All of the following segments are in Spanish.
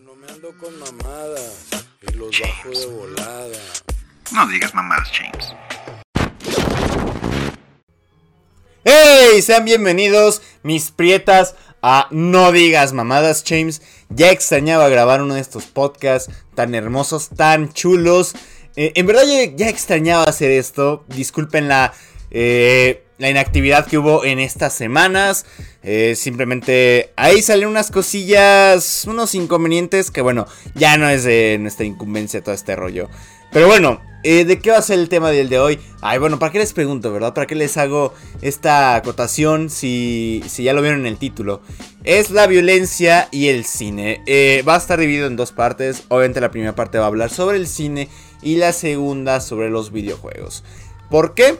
Yo no me ando con mamadas y los bajo de volada. No digas mamadas, James. ¡Hey! Sean bienvenidos, mis prietas, a No Digas Mamadas, James. Ya extrañaba grabar uno de estos podcasts tan hermosos, tan chulos. Eh, en verdad ya, ya extrañaba hacer esto. Disculpen la, eh, la inactividad que hubo en estas semanas. Eh, simplemente ahí salen unas cosillas, unos inconvenientes que bueno, ya no es de nuestra incumbencia todo este rollo. Pero bueno, eh, ¿de qué va a ser el tema del de hoy? Ay, bueno, ¿para qué les pregunto, verdad? ¿Para qué les hago esta acotación si, si ya lo vieron en el título? Es la violencia y el cine. Eh, va a estar dividido en dos partes. Obviamente la primera parte va a hablar sobre el cine y la segunda sobre los videojuegos. ¿Por qué?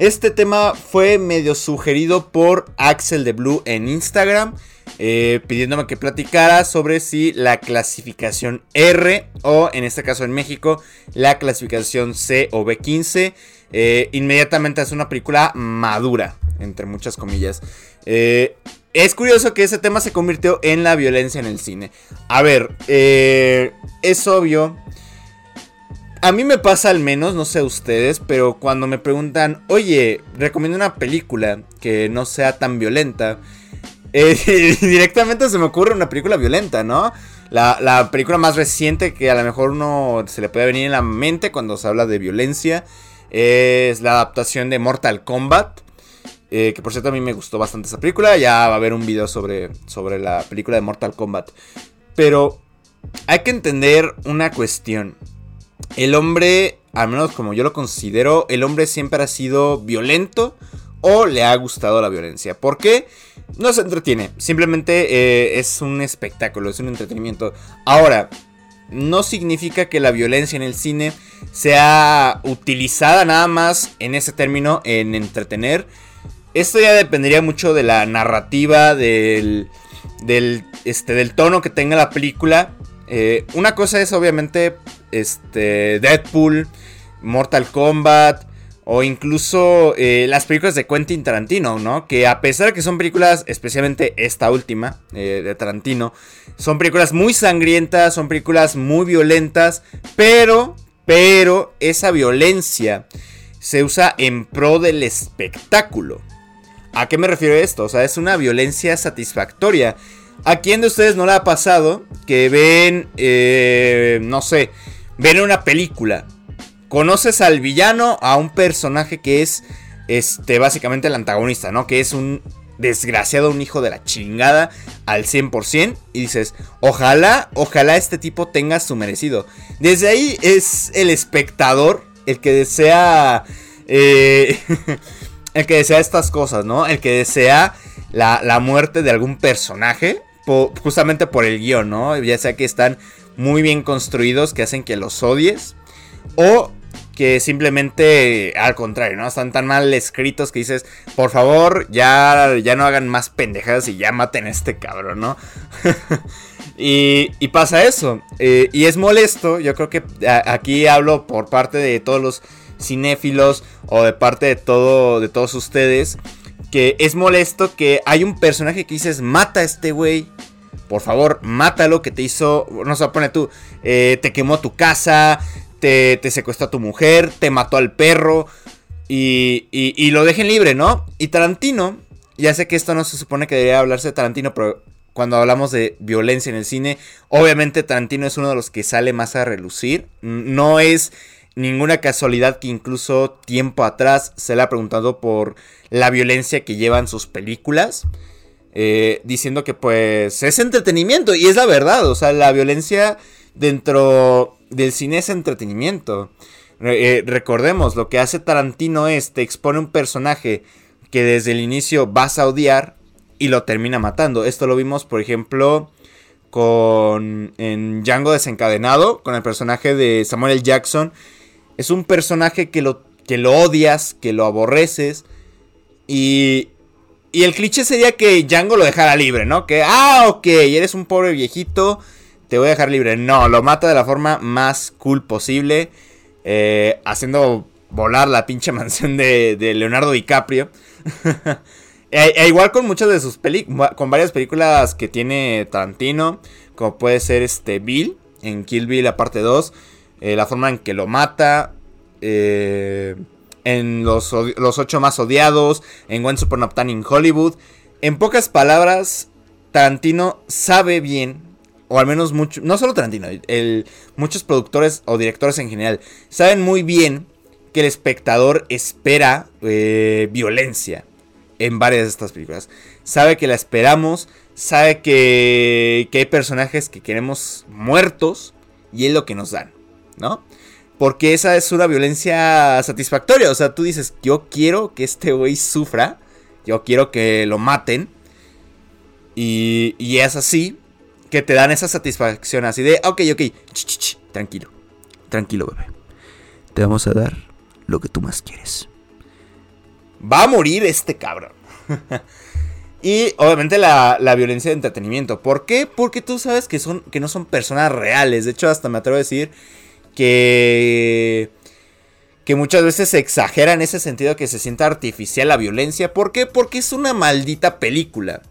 Este tema fue medio sugerido por Axel de Blue en Instagram. Eh, pidiéndome que platicara sobre si la clasificación R o en este caso en México la clasificación C o B15 eh, inmediatamente es una película madura, entre muchas comillas. Eh, es curioso que ese tema se convirtió en la violencia en el cine. A ver, es obvio. A mí me pasa al menos, no sé ustedes, pero cuando me preguntan, oye, recomiendo una película que no sea tan violenta. Eh, directamente se me ocurre una película violenta, ¿no? La, película más reciente que a lo mejor uno se le puede venir en la mente cuando se habla de violencia es la adaptación de Mortal Kombat. Eh, que por cierto a mí me gustó bastante esa película. Ya va a haber un video sobre, sobre la película de Mortal Kombat. Pero hay que entender una cuestión. El hombre, al menos como yo lo considero, el hombre siempre ha sido violento o le ha gustado la violencia. ¿Por qué? No se entretiene, simplemente eh, es un espectáculo, es un entretenimiento. Ahora, no significa que la violencia en el cine sea utilizada nada más en ese término, en entretener. Esto ya dependería mucho de la narrativa, del, del, este, del tono que tenga la película. Eh, una cosa es obviamente este, Deadpool, Mortal Kombat, o incluso eh, las películas de Quentin Tarantino, ¿no? Que a pesar de que son películas, especialmente esta última eh, de Tarantino, son películas muy sangrientas, son películas muy violentas, pero, pero esa violencia se usa en pro del espectáculo. ¿A qué me refiero esto? O sea, es una violencia satisfactoria. ¿A quién de ustedes no le ha pasado que ven, eh, no sé, ven una película conoces al villano, a un personaje que es, este, básicamente el antagonista, ¿no? Que es un desgraciado, un hijo de la chingada al 100%. Y dices, ojalá, ojalá este tipo tenga su merecido. Desde ahí es el espectador el que desea... Eh, el que desea estas cosas, ¿no? El que desea la, muerte de algún personaje. Justamente por el guion, ¿no? Ya sea que están muy bien construidos, que hacen que los odies. O que simplemente al contrario, ¿no? Están tan mal escritos que dices, por favor, ya, ya no hagan más pendejadas y ya maten a este cabrón, ¿no? y, pasa eso. Eh, y es molesto, yo creo que aquí hablo por parte de todos los cinéfilos o de parte de, todo, de todos ustedes, que es molesto que hay un personaje que dices, mata a este güey. Por favor, mátalo que te hizo, no se pone tú, eh, te quemó tu casa, te, secuestró a tu mujer, te mató al perro y, y, lo dejen libre, ¿no? Y Tarantino, ya sé que esto no se supone que debería hablarse de Tarantino, pero cuando hablamos de violencia en el cine, obviamente Tarantino es uno de los que sale más a relucir. No es ninguna casualidad que incluso tiempo atrás se le ha preguntado por la violencia que llevan sus películas. Eh, diciendo que pues es entretenimiento y es la verdad, o sea, la violencia dentro del cine es entretenimiento. Eh, recordemos, lo que hace Tarantino es te expone un personaje que desde el inicio vas a odiar y lo termina matando. Esto lo vimos, por ejemplo, con en Django desencadenado, con el personaje de Samuel L. Jackson. Es un personaje que lo, que lo odias, que lo aborreces. Y, y el cliché sería que Django lo dejara libre, ¿no? Que, ah, ok, eres un pobre viejito te voy a dejar libre. No, lo mata de la forma más cool posible. Eh, haciendo volar la pinche mansión de, Leonardo DiCaprio. e, igual con muchas de sus películas, con varias películas que tiene Tarantino, como puede ser este Bill en Kill Bill la parte 2, eh, la forma en que lo mata, eh, en los, los ocho más odiados, en One Super Not in Hollywood. En pocas palabras, Tarantino sabe bien, o al menos mucho, no solo Tarantino, el, muchos productores o directores en general, saben muy bien que el espectador espera eh, violencia en varias de estas películas. Sabe que la esperamos, sabe que, que hay personajes que queremos muertos y es lo que nos dan, ¿no? Porque esa es una violencia satisfactoria. O sea, tú dices, yo quiero que este güey sufra. Yo quiero que lo maten. Y, y es así que te dan esa satisfacción así de, ok, ok, tranquilo. Tranquilo, bebé. Te vamos a dar lo que tú más quieres. Va a morir este cabrón. y obviamente la, la, violencia de entretenimiento. ¿Por qué? Porque tú sabes que, son, que no son personas reales. De hecho, hasta me atrevo a decir que que muchas veces se exagera en ese sentido que se sienta artificial la violencia. ¿Por qué? Porque es una maldita película.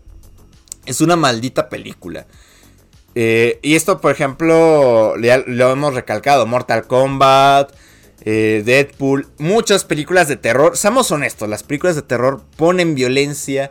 Es una maldita película. Eh, y esto, por ejemplo, lo hemos recalcado. Mortal Kombat, eh, Deadpool, muchas películas de terror. Seamos honestos, las películas de terror ponen violencia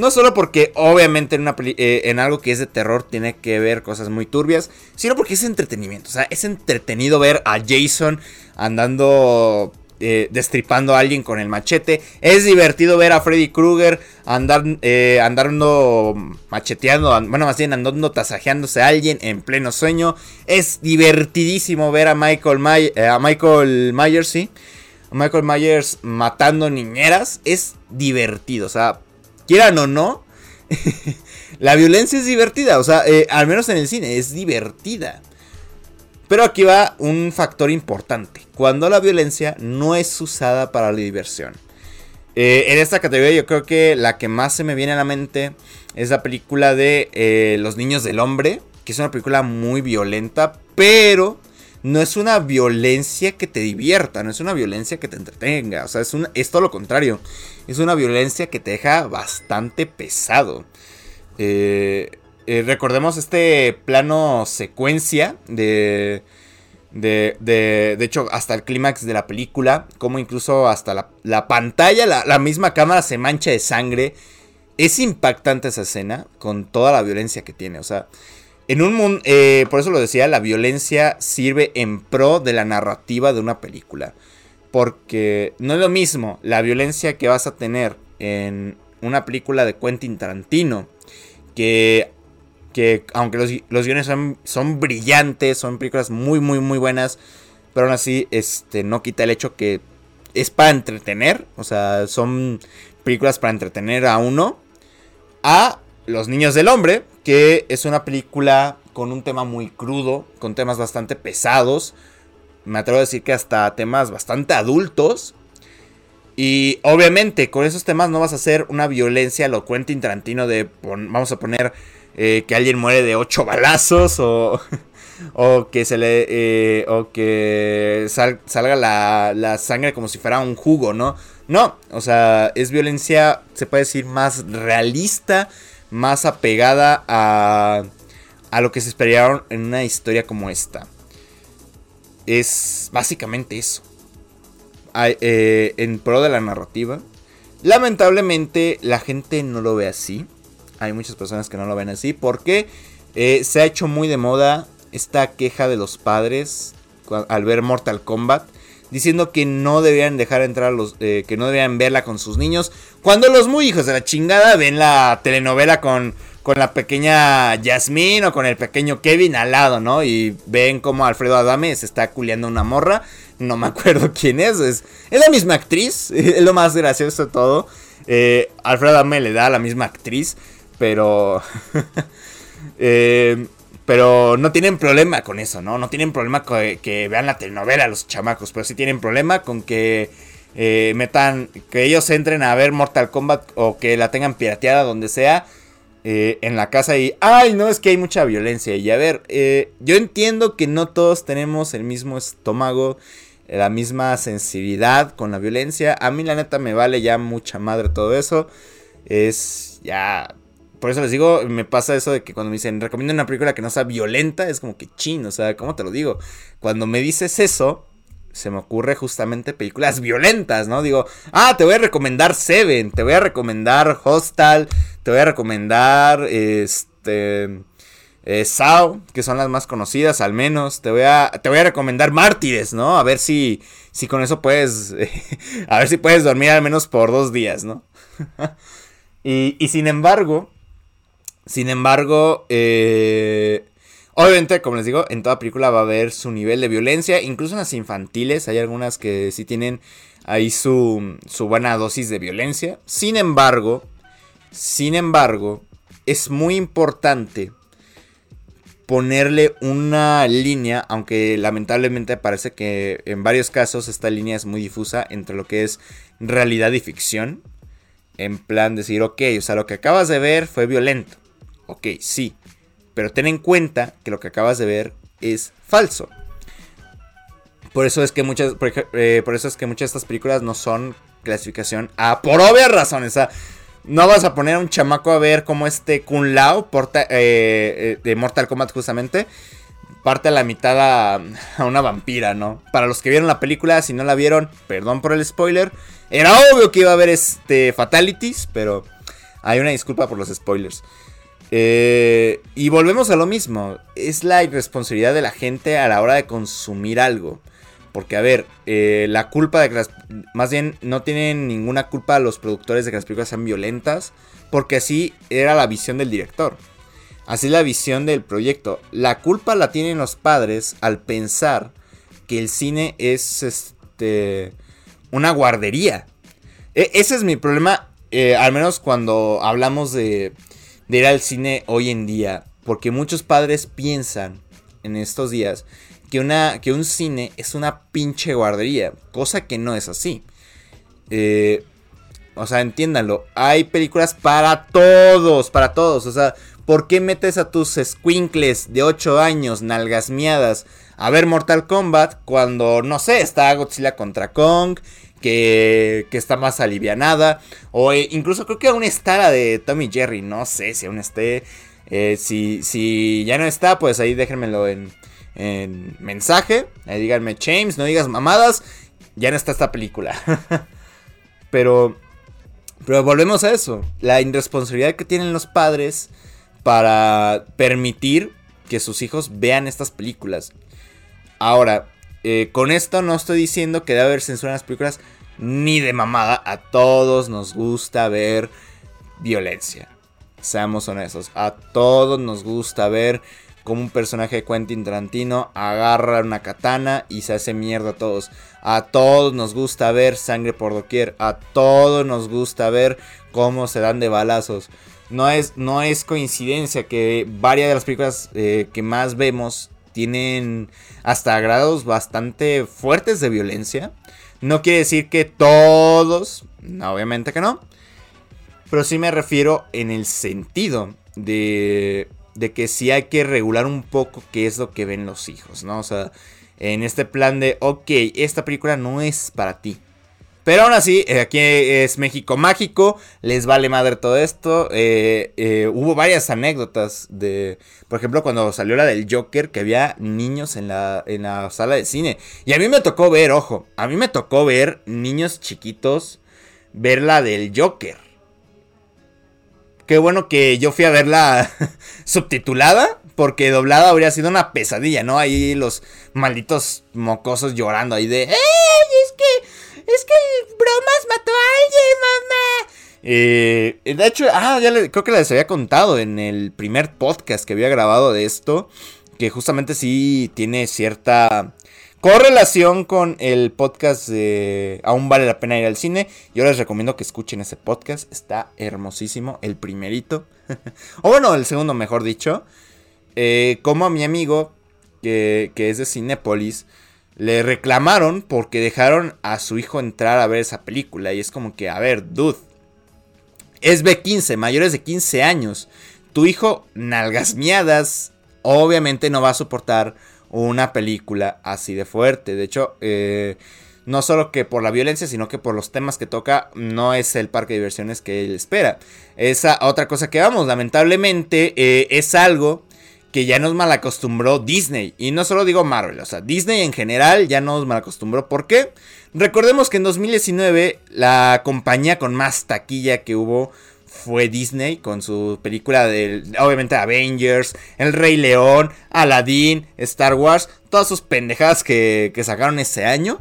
no solo porque obviamente eh, en algo que es de terror tiene que ver cosas muy turbias, sino porque es entretenimiento. O sea, es entretenido ver a Jason andando eh, destripando a alguien con el machete. Es divertido ver a Freddy Krueger andar, eh, andando macheteando, bueno, más bien andando tasajeándose a alguien en pleno sueño. Es divertidísimo ver a Michael, a Michael Myers, sí. Michael Myers matando niñeras. Es divertido, o sea, quieran o no, la violencia es divertida. O sea, eh, al menos en el cine, es divertida. Pero aquí va un factor importante. Cuando la violencia no es usada para la diversión. Eh, en esta categoría yo creo que la que más se me viene a la mente es la película de eh, Los Niños del Hombre. Que es una película muy violenta. Pero no es una violencia que te divierta, no es una violencia que te entretenga, o sea, es, es todo lo contrario, es una violencia que te deja bastante pesado. Eh, eh, recordemos este plano secuencia de, de, de, de hecho, hasta el clímax de la película, como incluso hasta la, pantalla, la, la misma cámara se mancha de sangre. Es impactante esa escena con toda la violencia que tiene, o sea... En un mundo, eh, por eso lo decía, la violencia sirve en pro de la narrativa de una película. Porque no es lo mismo la violencia que vas a tener en una película de Quentin Tarantino. Que, que aunque los, los guiones son, son, brillantes, son películas muy, muy, muy buenas. Pero aún así, este, no quita el hecho que es para entretener. O sea, son películas para entretener a uno. A los Niños del Hombre, que es una película con un tema muy crudo, con temas bastante pesados. Me atrevo a decir que hasta temas bastante adultos. Y obviamente con esos temas no vas a hacer una violencia lo Quentin Tarantino de, vamos a poner eh, que alguien muere de ocho balazos o, o que se le, eh, o que salga la, la sangre como si fuera un jugo, ¿no? No, o sea, es violencia, se puede decir, más realista más apegada a, a lo que se esperaron en una historia como esta. Es básicamente eso. Eh, en pro de la narrativa. Lamentablemente la gente no lo ve así. Hay muchas personas que no lo ven así porque eh, se ha hecho muy de moda esta queja de los padres al ver Mortal Kombat diciendo que no deberían dejar entrar a los, eh, que no deberían verla con sus niños, cuando los muy hijos de la chingada ven la telenovela con, con la pequeña Yasmín o con el pequeño Kevin al lado, ¿no? Y ven como Alfredo Adame se está culeando una morra, no me acuerdo quién es, es, es la misma actriz, es lo más gracioso de todo. Eh, Alfredo Adame le da a la misma actriz, pero... eh, pero no tienen problema con eso, ¿no? No tienen problema con que, vean la telenovela los chamacos, pero sí tienen problema con que eh, metan, que ellos entren a ver Mortal Kombat o que la tengan pirateada donde sea eh, en la casa y, ay, no, es que hay mucha violencia. Y a ver, eh, yo entiendo que no todos tenemos el mismo estómago, la misma sensibilidad con la violencia. A mí la neta me vale ya mucha madre todo eso. Es ya por eso les digo, me pasa eso de que cuando me dicen, recomiendo una película que no sea violenta, es como que chin, o sea, ¿cómo te lo digo? Cuando me dices eso, se me ocurre justamente películas violentas, ¿no? Digo, ah, te voy a recomendar Seven, te voy a recomendar Hostal, te voy a recomendar, este, eh, Sao, que son las más conocidas al menos, te voy a, te voy a recomendar Mártires, ¿no? A ver si, si con eso puedes, a ver si puedes dormir al menos por dos días, ¿no? y, y sin embargo, sin embargo, eh, Obviamente, como les digo, en toda película va a haber su nivel de violencia, incluso en las infantiles hay algunas que sí tienen ahí su, su buena dosis de violencia. Sin embargo, sin embargo, es muy importante ponerle una línea, aunque lamentablemente parece que en varios casos esta línea es muy difusa entre lo que es realidad y ficción. En plan decir, ok, o sea, lo que acabas de ver fue violento. Ok, sí. Pero ten en cuenta que lo que acabas de ver es falso. Por eso es que muchas, por, eh, eso es que muchas de estas películas no son clasificación A por obvias razones. No vas a poner a un chamaco a ver cómo este Kun Lao eh, eh, de Mortal Kombat justamente parte a la mitad a, a, una vampira, ¿no? Para los que vieron la película, si no la vieron, perdón por el spoiler. Era obvio que iba a haber este fatalities, pero hay una disculpa por los spoilers. Eh, y volvemos a lo mismo. Es la irresponsabilidad de la gente a la hora de consumir algo. Porque, a ver, eh, la culpa de que las... Más bien, no tienen ninguna culpa los productores de que las películas sean violentas. Porque así era la visión del director. Así es la visión del proyecto. La culpa la tienen los padres al pensar que el cine es este una guardería. E ese es mi problema. Eh, al menos cuando hablamos de de ir al cine hoy en día. Porque muchos padres piensan en estos días que, una, que un cine es una pinche guardería. Cosa que no es así. Eh, o sea, entiéndanlo. Hay películas para todos, para todos. O sea, ¿por qué metes a tus squinkles de 8 años, nalgas miadas, a ver Mortal Kombat cuando, no sé, está Godzilla contra Kong? Que, está más alivianada. O eh, incluso creo que aún está la de Tommy Jerry. No sé si aún esté. Eh, si, si ya no está, pues ahí déjenmelo en, en mensaje. Ahí díganme, James, no digas mamadas. Ya no está esta película. pero, pero volvemos a eso. La irresponsabilidad que tienen los padres para permitir que sus hijos vean estas películas. Ahora, eh, con esto no estoy diciendo que debe haber censura en las películas, ni de mamada. A todos nos gusta ver violencia. Seamos honestos. A todos nos gusta ver como un personaje de Quentin Tarantino agarra una katana y se hace mierda a todos. A todos nos gusta ver sangre por doquier. A todos nos gusta ver cómo se dan de balazos. No es, no es coincidencia que varias de las películas eh, que más vemos tienen hasta grados bastante fuertes de violencia. No quiere decir que todos, obviamente que no, pero sí me refiero en el sentido de, de que sí hay que regular un poco qué es lo que ven los hijos, ¿no? O sea, en este plan de, ok, esta película no es para ti. Pero aún así, eh, aquí es México mágico, les vale madre todo esto. Eh, eh, hubo varias anécdotas de, por ejemplo, cuando salió la del Joker, que había niños en la, en la sala de cine. Y a mí me tocó ver, ojo, a mí me tocó ver niños chiquitos ver la del Joker. Qué bueno que yo fui a verla subtitulada, porque doblada habría sido una pesadilla, ¿no? Ahí los malditos mocosos llorando ahí de... ¡Ey! Es que bromas mató a alguien, mamá. Eh, de hecho, ah, ya creo que les había contado en el primer podcast que había grabado de esto. Que justamente sí tiene cierta correlación con el podcast de Aún vale la pena ir al cine. Yo les recomiendo que escuchen ese podcast. Está hermosísimo. El primerito. o bueno, el segundo, mejor dicho. Eh, como a mi amigo, que, que es de Cinépolis le reclamaron porque dejaron a su hijo entrar a ver esa película. Y es como que, a ver, dude. Es B15, mayores de 15 años. Tu hijo, nalgas miadas, obviamente no va a soportar una película así de fuerte. De hecho, eh, No solo que por la violencia, sino que por los temas que toca, no es el parque de diversiones que él espera. Esa otra cosa que vamos, lamentablemente eh, es algo que ya nos malacostumbró Disney. Y no solo digo Marvel, o sea, Disney en general ya nos malacostumbró. ¿Por qué? Recordemos que en 2019 la compañía con más taquilla que hubo fue Disney con su película de, obviamente, Avengers, El Rey León, Aladdin, Star Wars, todas sus pendejadas que, que sacaron ese año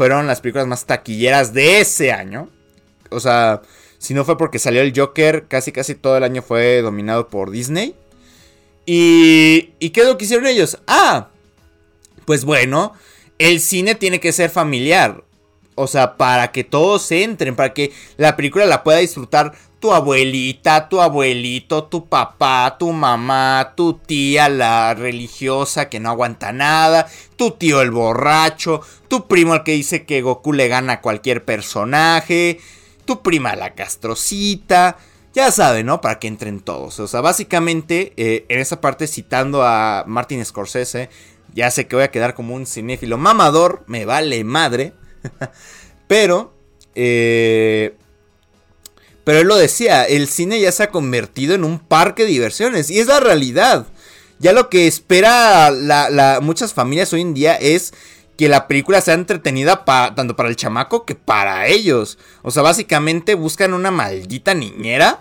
fueron las películas más taquilleras de ese año. O sea, si no fue porque salió el Joker, casi casi todo el año fue dominado por Disney. ¿Y, ¿y qué es lo que hicieron ellos? Ah, pues bueno, el cine tiene que ser familiar. O sea, para que todos entren, para que la película la pueda disfrutar tu abuelita, tu abuelito, tu papá, tu mamá, tu tía, la religiosa que no aguanta nada, tu tío el borracho, tu primo el que dice que Goku le gana a cualquier personaje, tu prima la castrocita. Ya saben, ¿no? Para que entren todos. O sea, básicamente, eh, en esa parte citando a Martin Scorsese, ya sé que voy a quedar como un cinéfilo mamador, me vale madre. Pero, eh, pero él lo decía, el cine ya se ha convertido en un parque de diversiones. Y es la realidad. Ya lo que espera muchas familias hoy en día es que la película sea entretenida tanto para el chamaco que para ellos. O sea, básicamente buscan una maldita niñera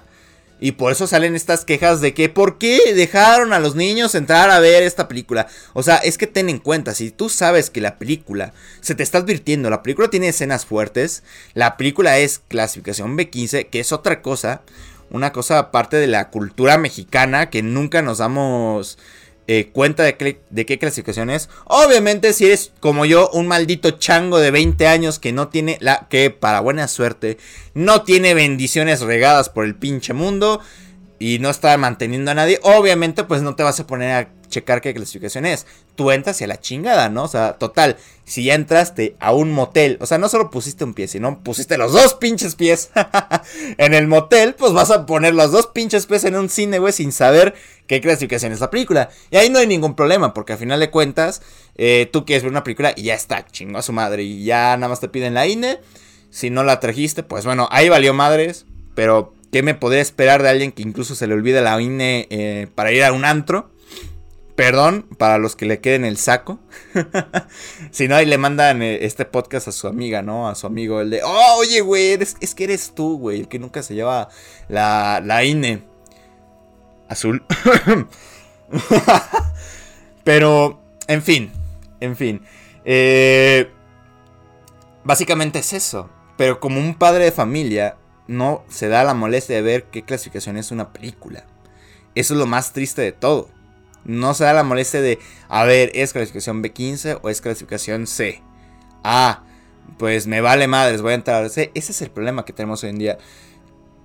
y por eso salen estas quejas de que ¿por qué dejaron a los niños entrar a ver esta película? O sea, es que ten en cuenta, si tú sabes que la película se te está advirtiendo, la película tiene escenas fuertes, la película es clasificación B15, que es otra cosa, una cosa aparte de la cultura mexicana que nunca nos damos eh, cuenta de, de, qué clasificación es. Obviamente, si eres como yo, un maldito chango de 20 años que no tiene la. que para buena suerte no tiene bendiciones regadas por el pinche mundo y no está manteniendo a nadie, obviamente, pues no te vas a poner a checar qué clasificación es. Tú entras y a la chingada, ¿no? O sea, total, si ya entraste a un motel, o sea, no solo pusiste un pie, sino pusiste los dos pinches pies en el motel, pues vas a poner los dos pinches pies en un cine, güey, sin saber qué clasificación es la película. Y ahí no hay ningún problema, porque al final de cuentas, eh, tú quieres ver una película y ya está, chingo a su madre, y ya nada más te piden la INE. Si no la trajiste, pues bueno, ahí valió madres, pero ¿qué me podría esperar de alguien que incluso se le olvide la INE eh, para ir a un antro? Perdón para los que le queden el saco. si no, ahí le mandan eh, este podcast a su amiga, ¿no? A su amigo, el de, oh, oye, güey, es que eres tú, güey, el que nunca se lleva la, la INE. Azul. Pero, en fin, en fin. Eh, básicamente es eso. Pero como un padre de familia, no se da la molestia de ver qué clasificación es una película. Eso es lo más triste de todo. No se da la molestia de, a ver, ¿es clasificación B15 o es clasificación C? Ah, pues me vale madres, voy a entrar. Ese, ese es el problema que tenemos hoy en día.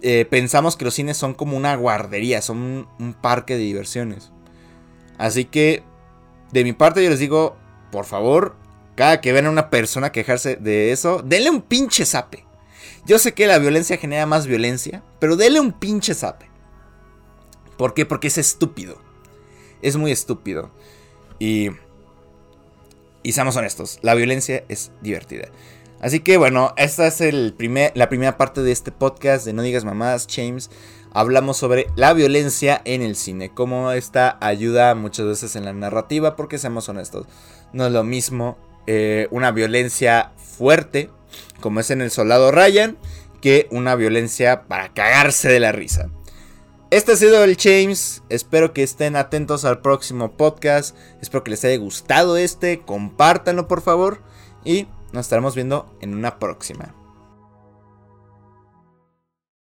Eh, pensamos que los cines son como una guardería, son un, parque de diversiones. Así que, de mi parte, yo les digo, por favor, cada que vean a una persona quejarse de eso, denle un pinche zape. Yo sé que la violencia genera más violencia, pero denle un pinche zape. ¿Por qué? Porque es estúpido es muy estúpido. Y, y seamos honestos, la violencia es divertida. Así que bueno, esta es el primer, la primera parte de este podcast de No digas mamadas, James. Hablamos sobre la violencia en el cine, cómo esta ayuda muchas veces en la narrativa, porque seamos honestos, no es lo mismo eh, una violencia fuerte, como es en El Soldado Ryan, que una violencia para cagarse de la risa. Este ha sido el James. Espero que estén atentos al próximo podcast. Espero que les haya gustado este. Compártanlo por favor. Y nos estaremos viendo en una próxima.